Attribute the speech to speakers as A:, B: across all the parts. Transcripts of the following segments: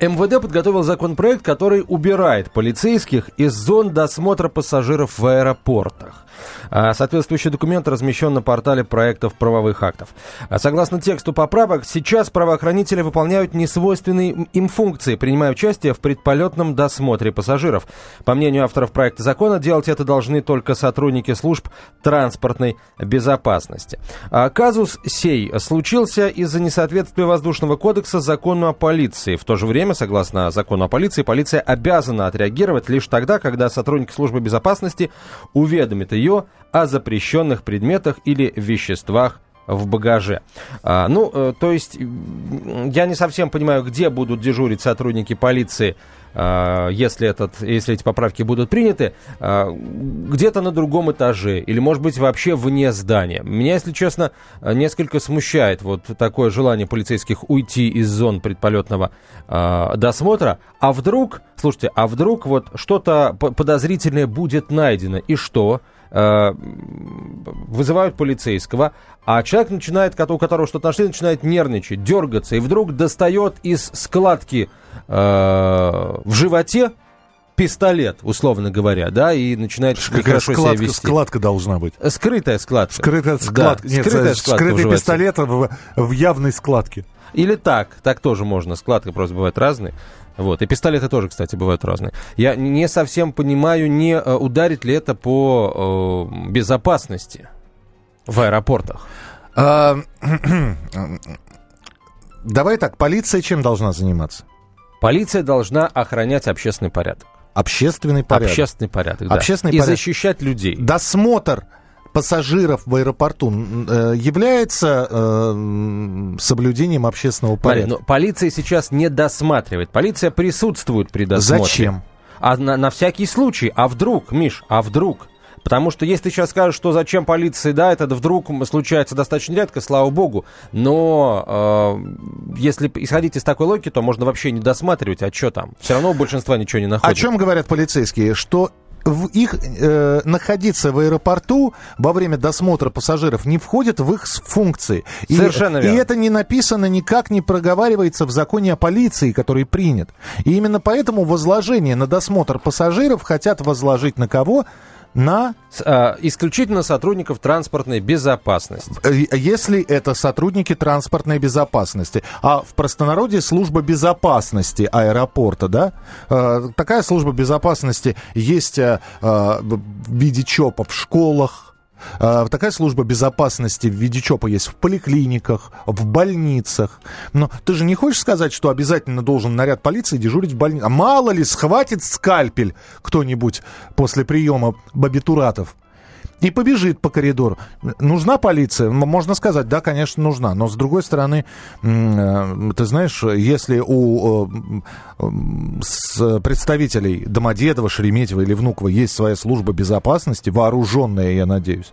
A: МВД подготовил законопроект, который убирает полицейских из зон досмотра пассажиров в аэропортах. А, соответствующий документ размещен на портале проектов правовых актов. А, согласно тексту поправок, сейчас правоохранители выполняют несвойственные им функции, принимая участие в предполетном досмотре пассажиров. По мнению авторов проекта закона, делать это должны только сотрудники служб транспортной безопасности. А, казус сей случился из-за несоответствия воздушного кодекса закону о полиции. В то же время, согласно закону о полиции, полиция обязана отреагировать лишь тогда, когда сотрудники службы безопасности уведомят ее о запрещенных предметах или веществах в багаже. А, ну, э, то есть, я не совсем понимаю, где будут дежурить сотрудники полиции, а, если, этот, если эти поправки будут приняты, а, где-то на другом этаже или, может быть, вообще вне здания. Меня, если честно, несколько смущает вот такое желание полицейских уйти из зон предполетного а, досмотра. А вдруг, слушайте, а вдруг вот что-то подозрительное будет найдено, и что? Э, вызывают полицейского, а человек начинает, у которого что-то нашли, начинает нервничать, дергаться, и вдруг достает из складки э, в животе пистолет, условно говоря, да, и начинает
B: Какая складка, себя вести. складка должна быть.
A: Скрытая складка.
B: Скрытая складка. Да, Нет, скрытая складка скрытый пистолет в, в явной складке.
A: Или так, так тоже можно. Складка просто бывает разные. Вот. И пистолеты тоже, кстати, бывают разные. Я не совсем понимаю, не э, ударит ли это по э, безопасности в аэропортах. А,
B: давай так, полиция чем должна заниматься?
A: Полиция должна охранять общественный порядок.
B: Общественный порядок.
A: Общественный порядок, да.
B: Общественный
A: и
B: порядок.
A: защищать людей.
B: Досмотр пассажиров в аэропорту э, является э, соблюдением общественного порядка?
A: Мария, но полиция сейчас не досматривает. Полиция присутствует при досмотре.
B: Зачем?
A: А на, на всякий случай. А вдруг, Миш, а вдруг? Потому что если ты сейчас скажешь, что зачем полиции, да, это вдруг случается достаточно редко, слава богу. Но э, если исходить из такой логики, то можно вообще не досматривать, а что там? Все равно у большинства ничего не находят.
B: О чем говорят полицейские? Что в их э, находиться в аэропорту во время досмотра пассажиров не входит в их функции.
A: И, Совершенно
B: верно. И это не написано, никак не проговаривается в законе о полиции, который принят. И именно поэтому возложение на досмотр пассажиров хотят возложить на кого? На...
A: А, исключительно сотрудников транспортной безопасности.
B: Э, если это сотрудники транспортной безопасности, а в простонародье служба безопасности аэропорта, да, э, такая служба безопасности есть э, в виде ЧОПа в школах, такая служба безопасности в виде ЧОПа есть в поликлиниках, в больницах. Но ты же не хочешь сказать, что обязательно должен наряд полиции дежурить в больнице? А мало ли, схватит скальпель кто-нибудь после приема бабитуратов и побежит по коридору. Нужна полиция? Можно сказать, да, конечно, нужна. Но с другой стороны, э, ты знаешь, если у э, представителей Домодедова, Шереметьева или Внуково есть своя служба безопасности, вооруженная, я надеюсь,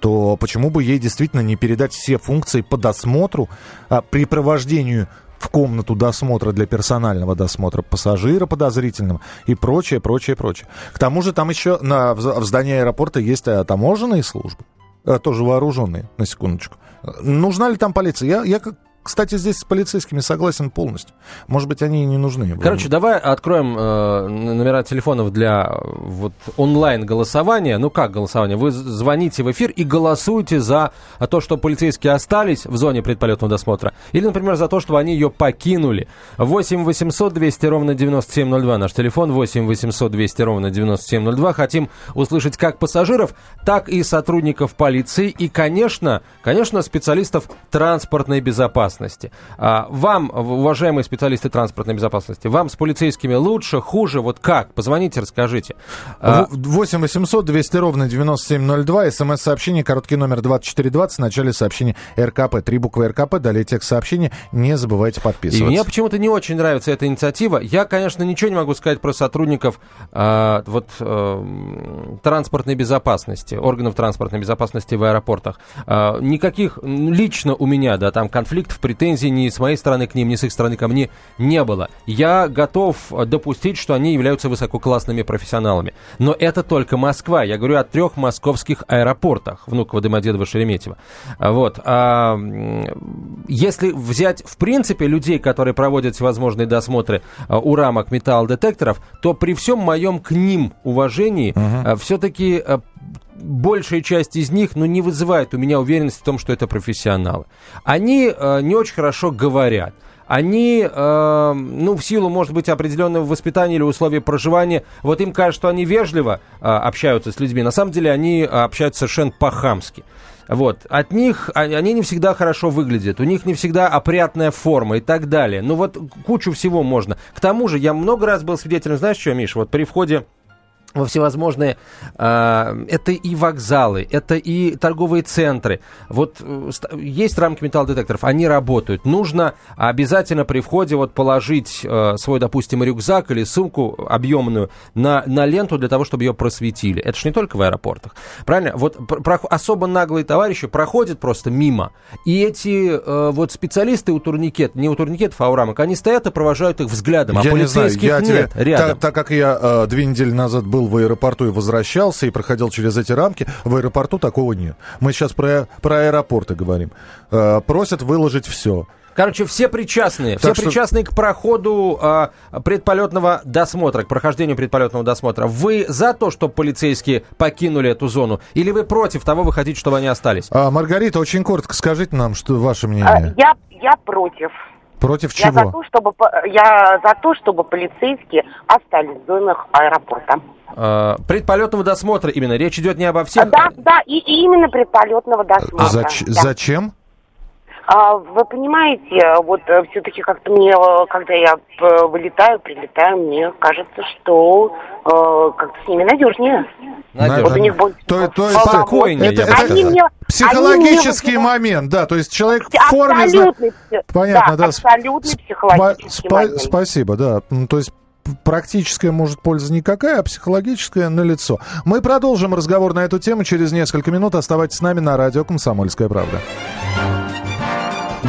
B: то почему бы ей действительно не передать все функции по досмотру, а, при провождению в комнату досмотра для персонального досмотра пассажира подозрительного и прочее, прочее, прочее. К тому же там еще на, в здании аэропорта есть э, таможенные службы, э, тоже вооруженные, на секундочку. Нужна ли там полиция? Я, я кстати, здесь с полицейскими согласен полностью. Может быть, они и не нужны.
A: Короче, давай откроем э, номера телефонов для вот онлайн-голосования. Ну как голосование? Вы звоните в эфир и голосуете за то, что полицейские остались в зоне предполетного досмотра. Или, например, за то, чтобы они ее покинули. 8 800 200 ровно 9702 наш телефон. 8 800 200 ровно 9702. Хотим услышать как пассажиров, так и сотрудников полиции. И, конечно, конечно, специалистов транспортной безопасности безопасности. А, вам, уважаемые специалисты транспортной безопасности, вам с полицейскими лучше, хуже, вот как? Позвоните, расскажите.
B: 8 800 200 ровно 9702, смс-сообщение, короткий номер 2420, в начале сообщения РКП, три буквы РКП, далее текст сообщения, не забывайте подписываться.
A: И мне почему-то не очень нравится эта инициатива. Я, конечно, ничего не могу сказать про сотрудников э, вот, э, транспортной безопасности, органов транспортной безопасности в аэропортах. Э, никаких лично у меня, да, там конфликтов претензий ни с моей стороны к ним, ни с их стороны ко мне не было. Я готов допустить, что они являются высококлассными профессионалами. Но это только Москва. Я говорю о трех московских аэропортах. Внуково, Домодедово, Шереметьево. Вот. А, если взять, в принципе, людей, которые проводят всевозможные досмотры а, у рамок металлодетекторов, то при всем моем к ним уважении uh-huh. А, все-таки большая часть из них, ну, не вызывает у меня уверенности в том, что это профессионалы. Они э, не очень хорошо говорят. Они, э, ну, в силу, может быть, определенного воспитания или условий проживания, вот им кажется, что они вежливо э, общаются с людьми. На самом деле они общаются совершенно по-хамски. Вот. От них а, они не всегда хорошо выглядят, у них не всегда опрятная форма и так далее. Ну вот кучу всего можно. К тому же я много раз был свидетелем, знаешь что, Миша, вот при входе во всевозможные... Э, это и вокзалы, это и торговые центры. Вот э, есть рамки металлодетекторов, они работают. Нужно обязательно при входе вот положить э, свой, допустим, рюкзак или сумку объемную на, на ленту для того, чтобы ее просветили. Это же не только в аэропортах. Правильно? Вот про, особо наглые товарищи проходят просто мимо. И эти э, вот специалисты у турникет, не у турникетов, а у рамок, они стоят и провожают их взглядом, а я полицейских не знаю, я нет тебе, рядом.
B: Так, так как я э, две недели назад был был в аэропорту и возвращался, и проходил через эти рамки, в аэропорту такого нет. Мы сейчас про, про аэропорты говорим. Э, просят выложить все.
A: Короче, все причастные, так все что... причастные к проходу э, предполетного досмотра, к прохождению предполетного досмотра. Вы за то, чтобы полицейские покинули эту зону, или вы против того, вы хотите, чтобы они остались?
B: А, Маргарита, очень коротко скажите нам, что ваше мнение.
C: А, я, я против.
B: Против чего?
C: Я за то, чтобы, я за то, чтобы полицейские остались в зонах аэропорта.
A: Э, предполетного досмотра именно. Речь идет не обо всех.
C: Да, да, и, и именно предполетного досмотра.
B: Зач-
C: да.
B: Зачем?
C: А, вы понимаете, вот э, все-таки как-то мне, э, когда я вылетаю, прилетаю, мне кажется, что э, как-то с ними надежнее.
B: Надежнее. Вот у них будет то, то, спокойнее. Это, это, это мне, психологический мне... момент, да, то есть человек в форме...
C: Абсолютный, Понятно, да. Абсолютный психологический
B: спа- момент. Спасибо, да. То есть практическая, может, польза никакая, а психологическая налицо. Мы продолжим разговор на эту тему через несколько минут. Оставайтесь с нами на радио «Комсомольская правда».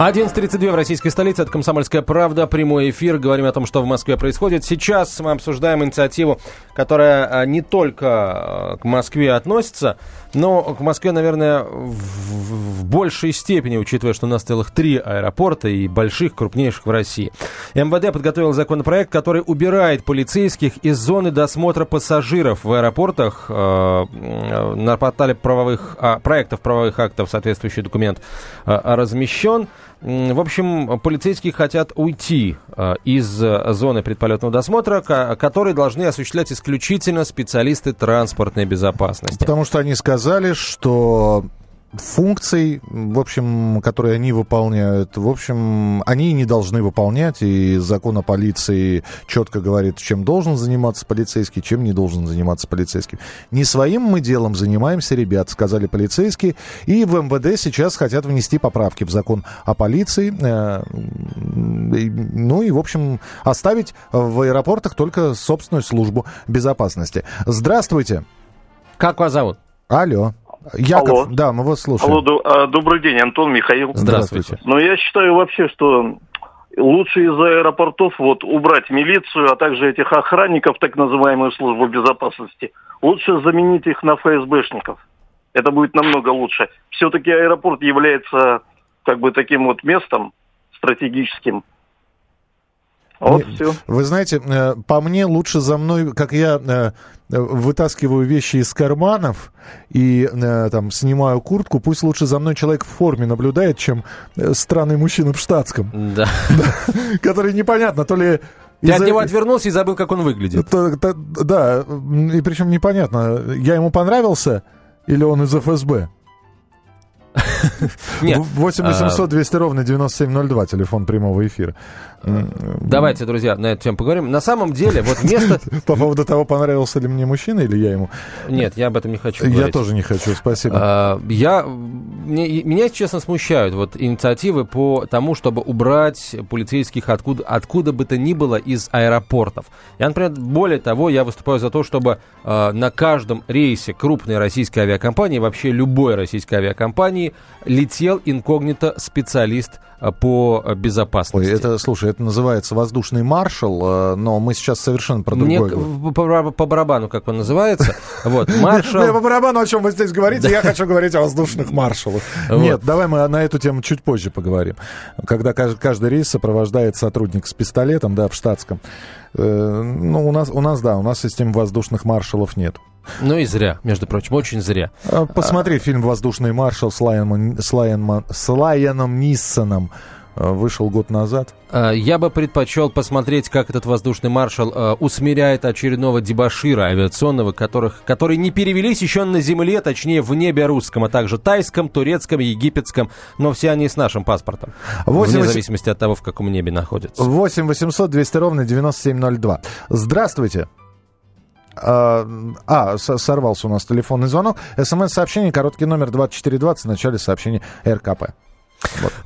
A: 11.32 в российской столице. Это «Комсомольская правда». Прямой эфир. Говорим о том, что в Москве происходит. Сейчас мы обсуждаем инициативу, которая а, не только а, к Москве относится, но к Москве, наверное, в, большей степени, учитывая, что у нас целых три аэропорта и больших, крупнейших в России. МВД подготовил законопроект, который убирает полицейских из зоны досмотра пассажиров в аэропортах. Э, на портале правовых, э, проектов правовых актов соответствующий документ э, размещен. В общем, полицейские хотят уйти э, из зоны предполетного досмотра, который должны осуществлять исключительно специалисты транспортной безопасности.
B: Потому что они сказали, что функций, в общем, которые они выполняют, в общем, они не должны выполнять, и закон о полиции четко говорит, чем должен заниматься полицейский, чем не должен заниматься полицейский. Не своим мы делом занимаемся, ребят, сказали полицейские, и в МВД сейчас хотят внести поправки в закон о полиции, э, ну и, в общем, оставить в аэропортах только собственную службу безопасности. Здравствуйте.
A: Как вас зовут?
B: Алло. Яков, Алло. да, мы вас слушаем. Алло,
D: а, добрый день, Антон, Михаил.
B: Здравствуйте.
D: Но я считаю вообще, что лучше из аэропортов вот убрать милицию, а также этих охранников, так называемую службу безопасности. Лучше заменить их на ФСБшников. Это будет намного лучше. Все-таки аэропорт является как бы таким вот местом стратегическим,
B: вот все. Вы знаете, э, по мне лучше за мной, как я э, вытаскиваю вещи из карманов и э, там снимаю куртку, пусть лучше за мной человек в форме наблюдает, чем странный мужчина в штатском.
A: Да.
B: Который непонятно, то ли
A: Ты
B: И
A: от него отвернулся и забыл, как он выглядит.
B: Да, и причем непонятно, я ему понравился или он из ФСБ?
A: Нет.
B: 8
A: а,
B: 800 200 ровно 9702, телефон прямого эфира.
A: Давайте, друзья, на эту тему поговорим. На самом деле, вот место...
B: По поводу того, понравился ли мне мужчина или я ему.
A: Нет, я об этом не хочу
B: Я
A: говорить.
B: тоже не хочу, спасибо.
A: А, Я, меня, честно, смущают вот инициативы по тому, чтобы убрать полицейских откуда, откуда бы то ни было из аэропортов. Я, например, более того, я выступаю за то, чтобы э, на каждом рейсе крупной российской авиакомпании, вообще любой российской авиакомпании, летел инкогнито специалист э, по э,
B: Ой,
A: безопасности.
B: это, слушай, это называется воздушный маршал, э, но мы сейчас совершенно про другое
A: по, по барабану, как он называется. Вот,
B: Мне по
A: маршал.
B: барабану, о чем вы здесь говорите, я хочу говорить о воздушных маршалах. Нет, давай мы на эту тему чуть позже поговорим. Когда кажд- каждый рейс сопровождает сотрудник с пистолетом, да, в штатском. Э, Ну, у нас, у нас, да, у нас системы воздушных маршалов нет.
A: Ну и зря, между прочим, очень зря.
B: А, Посмотри фильм «Воздушный маршал» с, Лайоном, с, Лайонма- с Лайоном Ниссоном. Э, Вышел год назад.
A: Э, Я бы предпочел посмотреть, как этот воздушный маршал э, усмиряет очередного дебашира авиационного, которых, которые не перевелись еще на земле, точнее в небе русском, а также тайском, турецком, египетском, но все они с нашим паспортом.
B: Восемь
A: Вне
B: восемь-
A: зависимости от того, в каком небе находятся.
B: 8 800 200 ровно 9702. Здравствуйте. А, а, сорвался у нас телефонный звонок. СМС-сообщение, короткий номер 2420 в начале сообщения РКП.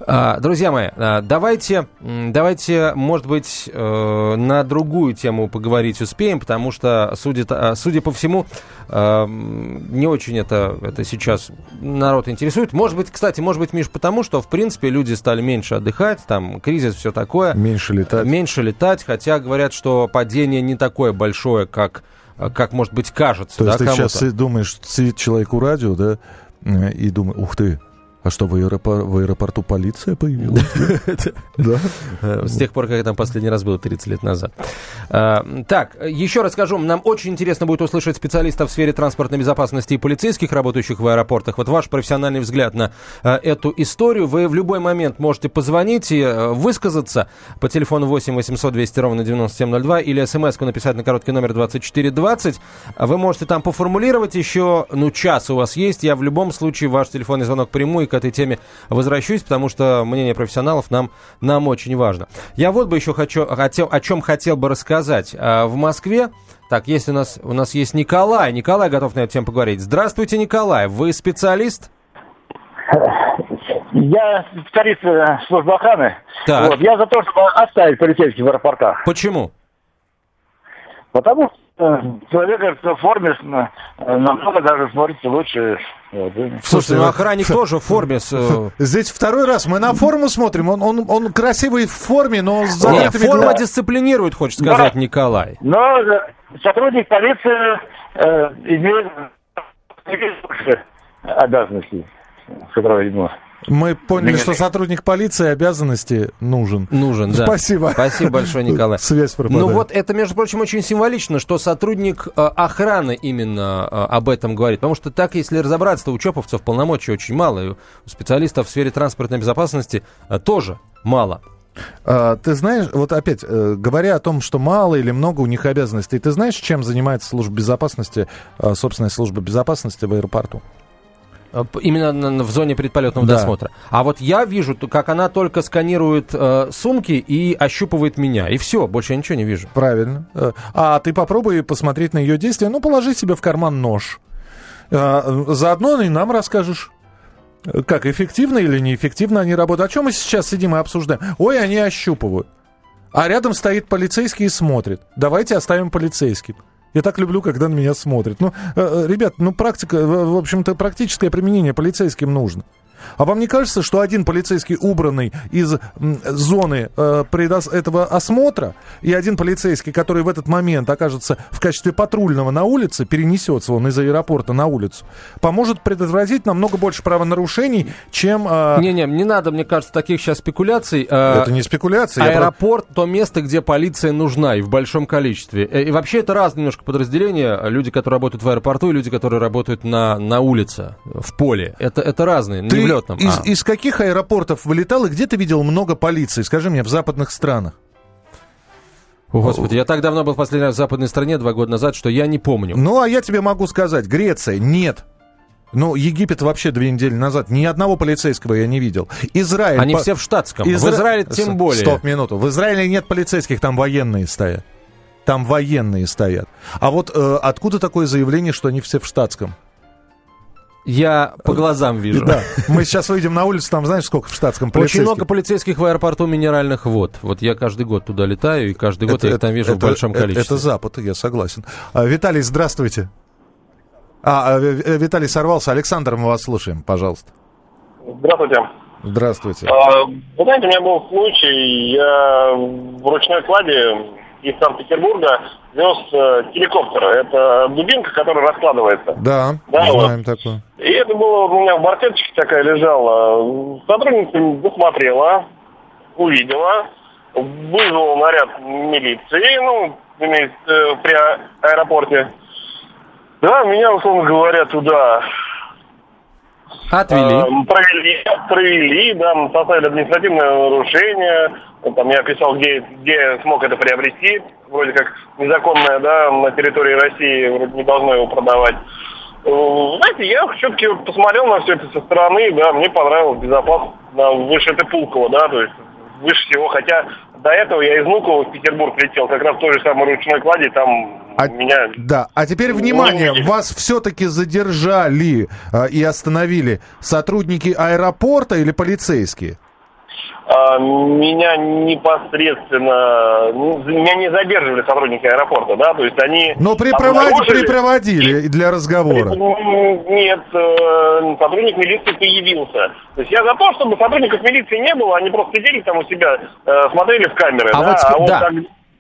A: А, Друзья мои, а, давайте, давайте, может быть, э, на другую тему поговорить успеем, потому что, судя, а, судя по всему, не очень это, это сейчас народ интересует. Может быть, кстати, может быть, Миш, потому что, в принципе, люди стали меньше отдыхать, там, кризис, все такое.
B: Меньше летать.
A: Меньше летать, хотя говорят, что падение не такое большое, как, как может быть, кажется.
B: То есть
A: да,
B: ты
A: кому-то.
B: сейчас думаешь, сидит человек у радио, да, э, и думает, ух ты, а что, в, аэропор- в аэропорту полиция появилась? Да?
A: Э, С тех пор, как я там последний раз был, 30 лет назад. А, Так, еще раз скажу, нам очень интересно будет услышать специалистов в сфере транспортной безопасности и полицейских, работающих в аэропортах. Вот ваш профессиональный взгляд на э, эту историю. Вы в любой момент можете позвонить и э, высказаться по телефону 8 800 200 ровно 9702 или смс-ку написать на короткий номер 2420. А Вы можете там поформулировать еще, ну, час у вас есть. Я в любом случае ваш телефонный звонок приму и к этой теме возвращусь, потому что мнение профессионалов нам, нам очень важно. Я вот бы еще хочу, хотел, о чем хотел бы рассказать. А, В Москве, так, есть у нас, у нас есть Николай. Николай готов на эту тему поговорить. Здравствуйте, Николай. Вы специалист?
E: Я специалист э, службы охраны.
A: Так.
E: Вот, я за то, чтобы оставить полицейских в аэропортах.
A: Почему?
E: Потому что э, человек в форме э, намного даже смотрится лучше. Вот,
A: Слушайте, ну
B: вот-
A: охранник тоже в форме с... э,
B: Здесь второй раз мы на форму смотрим. Он, он, он красивый в форме, но с закрытыми
A: форма
B: глазами.
A: дисциплинирует, хочет сказать Николай.
E: Но э, сотрудник полиции э, имеет обязанностей, которые ему.
B: Мы поняли, что сотрудник полиции обязанности нужен.
A: Нужен, да.
B: Спасибо.
A: Спасибо большое, Николай.
B: Связь пропадает.
A: Ну вот это, между прочим, очень символично, что сотрудник э, охраны именно э, об этом говорит. Потому что так, если разобраться, то у ЧОПовцев полномочий очень мало. И у специалистов в сфере транспортной безопасности э, тоже мало.
B: А, ты знаешь, вот опять, говоря о том, что мало или много у них обязанностей, ты знаешь, чем занимается служба безопасности, собственная служба безопасности в аэропорту?
A: Э, Именно в зоне предполетного
B: Да.
A: досмотра. А вот я вижу, как она только сканирует э, сумки и ощупывает меня. И все, больше я ничего не вижу.
B: Правильно. Э, А ты попробуй посмотреть на ее действия. Ну, положи себе в карман нож. А, Заодно и нам расскажешь. э, Как эффективно или неэффективно они работают. О чем мы сейчас сидим и обсуждаем? Ой, они ощупывают. А рядом стоит полицейский и смотрит. Давайте оставим полицейским. Я так люблю, когда на меня смотрят. Ну, э, э, ребят, ну практика, в в общем-то, практическое применение полицейским нужно. А вам не кажется, что один полицейский убранный из зоны э, предос- этого осмотра и один полицейский, который в этот момент окажется в качестве патрульного на улице, перенесется он из аэропорта на улицу, поможет предотвратить намного больше правонарушений, чем... э,
A: Не-не, не надо, мне кажется, таких сейчас спекуляций. Э,
B: это не спекуляция. я про-
A: Аэропорт то место, где полиция нужна и в большом количестве. Э, И вообще это разные немножко подразделения. Люди, которые работают в аэропорту, и люди, которые работают на, на улице, в поле. Это, это разные, не
B: Ты
A: в летном.
B: из,
A: а.
B: из каких аэропортов вылетал и где ты видел много полиции? Скажи мне, в западных странах.
A: О, Господи, я так давно был в последний раз в западной стране, два года назад, что я не помню.
B: Ну, а я тебе могу сказать, Греция, нет. Ну, Египет вообще две недели назад ни одного полицейского я не видел. Израиль...
A: Они
B: по-
A: все в штатском.
B: Изра-
A: В Израиле тем более.
B: Стоп, минуту. В Израиле нет полицейских, там военные стоят. Там военные стоят. А вот э, откуда такое заявление, что они все в штатском?
A: Я по глазам вижу.
B: Да. Мы сейчас выйдем на улицу, там знаешь, сколько в штатском
A: Очень
B: полицейских?
A: много полицейских в аэропорту минеральных вод. Вот я каждый год туда летаю, и каждый год я их там вижу в
B: это-
A: большом
B: это-
A: количестве.
B: Это Запад, я согласен. А, Виталий, здравствуйте. А, а, э, Виталий сорвался. Александр, мы вас слушаем, пожалуйста.
F: Здравствуйте.
B: Здравствуйте.
F: А, Вы знаете, у меня был случай, я в ручной кладе из Санкт-Петербурга вез э, телекоптер. Это дубинка, которая раскладывается.
B: Да,
F: Да,
B: знаем такое.
F: И это было у меня в барсеточке такая лежала. Сотрудница досмотрела, увидела, вызвала наряд милиции, ну, имеется, э, при аэропорте. Да, меня, условно говоря, туда
A: Отвели.
F: Э, Провели, провели, да, составили административное нарушение. Там я писал, где, где смог это приобрести. Вроде как незаконное, да, на территории России вроде не должно его продавать. Э, Знаете, я все-таки посмотрел на все это со стороны, да, мне понравилось безопасно. Да, выше это Пулково, да, то есть выше всего, хотя до этого я из Внуково в Петербург летел, как раз в той же самой ручной кладе, там
B: А-
F: меня
B: Да, а теперь внимание,
F: не-
B: вас все-таки задержали а, и остановили сотрудники аэропорта или полицейские?
F: А, Меня непосредственно, ну, меня не задерживали сотрудники аэропорта, да, то есть они...
B: Но припроводи- припроводили для разговора.
F: Нет, э, сотрудник милиции появился. То есть я за то, чтобы сотрудников милиции не было, они просто сидели там у себя, э, смотрели в камеры,
A: А
F: да,
A: вот, ск- да.
F: так-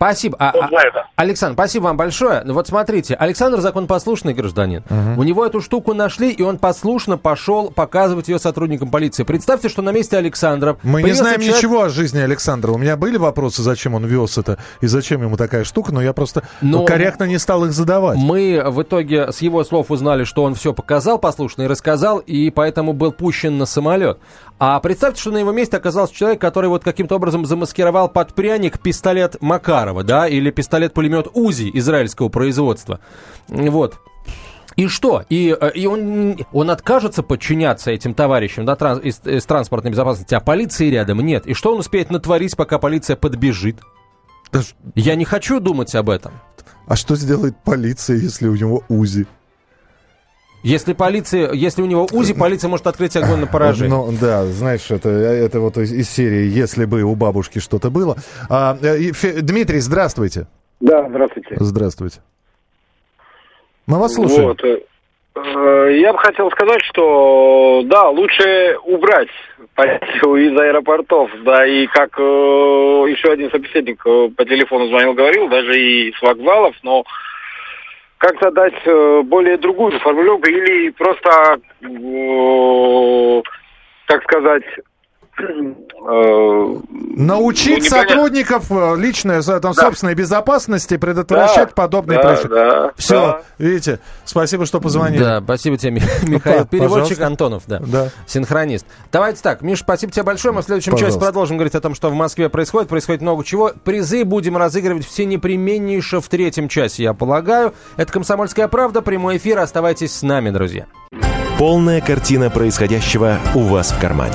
A: Спасибо. А-
F: Вот
A: а-
F: за это.
A: Александр, спасибо вам большое. Ну Вот смотрите, Александр законопослушный гражданин. У него эту штуку нашли, и он послушно пошел показывать ее сотрудникам полиции. Представьте, что на месте Александра...
B: Мы не знаем
A: человек-
B: ничего о жизни Александра. У меня были вопросы, зачем он вез это и зачем ему такая штука, но я просто ну,
A: Но-
B: корректно не стал их задавать.
A: Мы в итоге с его слов узнали, что он все показал послушно и рассказал, и поэтому был пущен на самолет. А представьте, что на его месте оказался человек, который вот каким-то образом замаскировал под пряник пистолет Макарова, да, или пистолет-пулемет УЗИ израильского производства. Вот. И что? И, э, и он, он откажется подчиняться этим товарищам да, транс- из, из транспортной безопасности, а полиции рядом нет. И что он успеет натворить, пока полиция подбежит?
B: Да ж-
A: Я не хочу думать об этом.
B: А что сделает полиция, если у него УЗИ?
A: Если полиция, если у него УЗИ, полиция может открыть огонь на поражение.
B: Ну, да, знаешь, это, это вот из, из серии «Если бы у бабушки что-то было». А, э, и Фе- Дмитрий, здравствуйте.
G: Да, здравствуйте.
B: Здравствуйте. Мы вас слушаем.
G: Вот. э, э, Я бы хотел сказать, что да, лучше убрать полицию из аэропортов, да, и как э, еще один собеседник э, по телефону звонил, говорил, даже и с вокзалов, но как-то дать э, более другую формулировку или просто, э, как сказать,
B: Научить
G: ну,
B: сотрудников э, личной, там, собственной безопасности предотвращать
G: Да,
B: подобные
G: да,
B: происшествия.
G: да,
B: Все,
G: да.
B: видите, спасибо, что позвонили.
A: Да, спасибо тебе, Ми- Михаил. Переводчик
B: пожалуйста.
A: Антонов, да.
B: Да.
A: Синхронист. Давайте так, Миш, спасибо тебе большое. Мы в следующем
B: Пожалуйста.
A: продолжим говорить о том, что в Москве происходит. Происходит много чего. Призы будем разыгрывать все непременнейше в третьем часе, я полагаю. Это «Комсомольская правда», прямой эфир. Оставайтесь с нами, друзья.
H: Полная картина происходящего у вас в кармане.